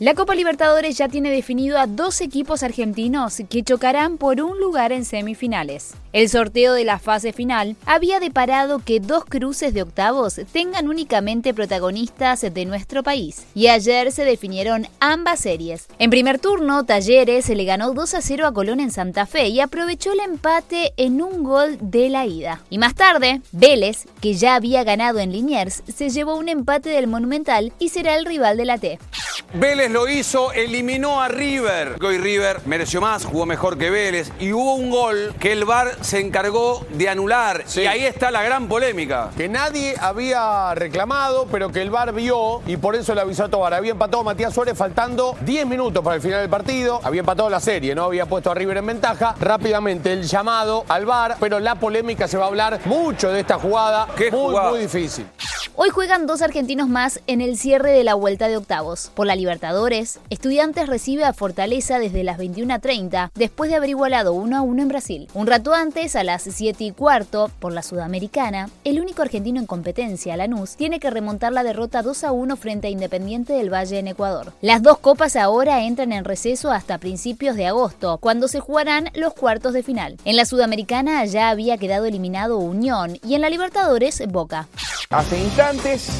La Copa Libertadores ya tiene definido a dos equipos argentinos que chocarán por un lugar en semifinales. El sorteo de la fase final había deparado que dos cruces de octavos tengan únicamente protagonistas de nuestro país, y ayer se definieron ambas series. En primer turno, Talleres le ganó 2 a 0 a Colón en Santa Fe y aprovechó el empate en un gol de la ida. Y más tarde, Vélez, que ya había ganado en Liniers, se llevó un empate del Monumental y será el rival de la T. Vélez lo hizo, eliminó a River. Hoy River mereció más, jugó mejor que Vélez. Y hubo un gol que el VAR se encargó de anular. Sí. Y ahí está la gran polémica. Que nadie había reclamado, pero que el VAR vio y por eso le avisó a Tobar. Había empatado Matías Suárez faltando 10 minutos para el final del partido. Había empatado la serie, ¿no? Había puesto a River en ventaja. Rápidamente el llamado al VAR, pero la polémica se va a hablar mucho de esta jugada. ¿Qué muy, jugada? muy difícil. Hoy juegan dos argentinos más en el cierre de la vuelta de octavos. Por la Libertadores, Estudiantes recibe a Fortaleza desde las 21.30 después de haber igualado 1 a 1 en Brasil. Un rato antes, a las 7 y cuarto, por la Sudamericana, el único argentino en competencia, Lanús, tiene que remontar la derrota 2 a 1 frente a Independiente del Valle en Ecuador. Las dos copas ahora entran en receso hasta principios de agosto, cuando se jugarán los cuartos de final. En la Sudamericana ya había quedado eliminado Unión y en la Libertadores Boca. Hace instantes,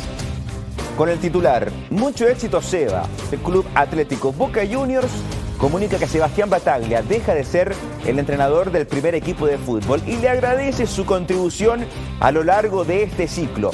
con el titular, mucho éxito Seba, el Club Atlético Boca Juniors comunica que Sebastián Bataglia deja de ser el entrenador del primer equipo de fútbol y le agradece su contribución a lo largo de este ciclo.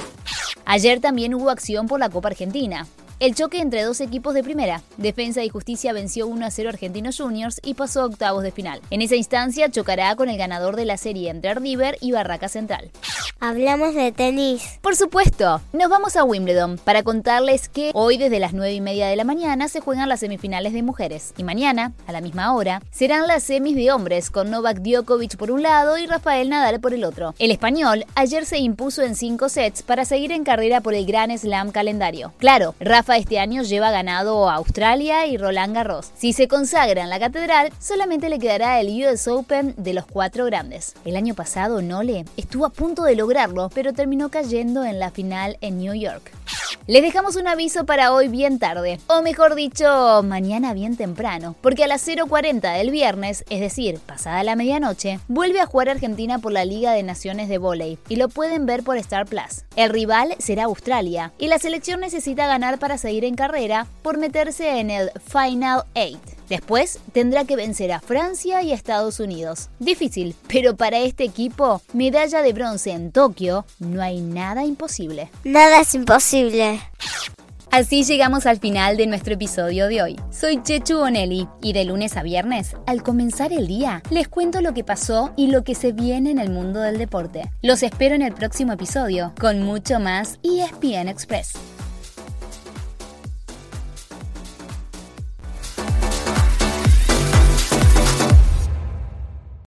Ayer también hubo acción por la Copa Argentina. El choque entre dos equipos de primera, Defensa y Justicia venció 1 a 0 Argentinos Juniors y pasó a octavos de final. En esa instancia chocará con el ganador de la serie entre River y Barraca Central. Hablamos de tenis. Por supuesto, nos vamos a Wimbledon para contarles que hoy desde las 9 y media de la mañana se juegan las semifinales de mujeres y mañana, a la misma hora, serán las semis de hombres con Novak Djokovic por un lado y Rafael Nadal por el otro. El español ayer se impuso en 5 sets para seguir en carrera por el Grand Slam calendario. Claro, Este año lleva ganado a Australia y Roland Garros. Si se consagra en la catedral, solamente le quedará el US Open de los cuatro grandes. El año pasado Nole estuvo a punto de lograrlo, pero terminó cayendo en la final en New York. Les dejamos un aviso para hoy bien tarde, o mejor dicho, mañana bien temprano, porque a las 0.40 del viernes, es decir, pasada la medianoche, vuelve a jugar Argentina por la Liga de Naciones de Voley y lo pueden ver por Star Plus. El rival será Australia y la selección necesita ganar para seguir en carrera por meterse en el Final 8. Después tendrá que vencer a Francia y a Estados Unidos. Difícil, pero para este equipo, medalla de bronce en Tokio, no hay nada imposible. Nada es imposible. Así llegamos al final de nuestro episodio de hoy. Soy Chechu Bonelli y de lunes a viernes, al comenzar el día, les cuento lo que pasó y lo que se viene en el mundo del deporte. Los espero en el próximo episodio con mucho más ESPN Express.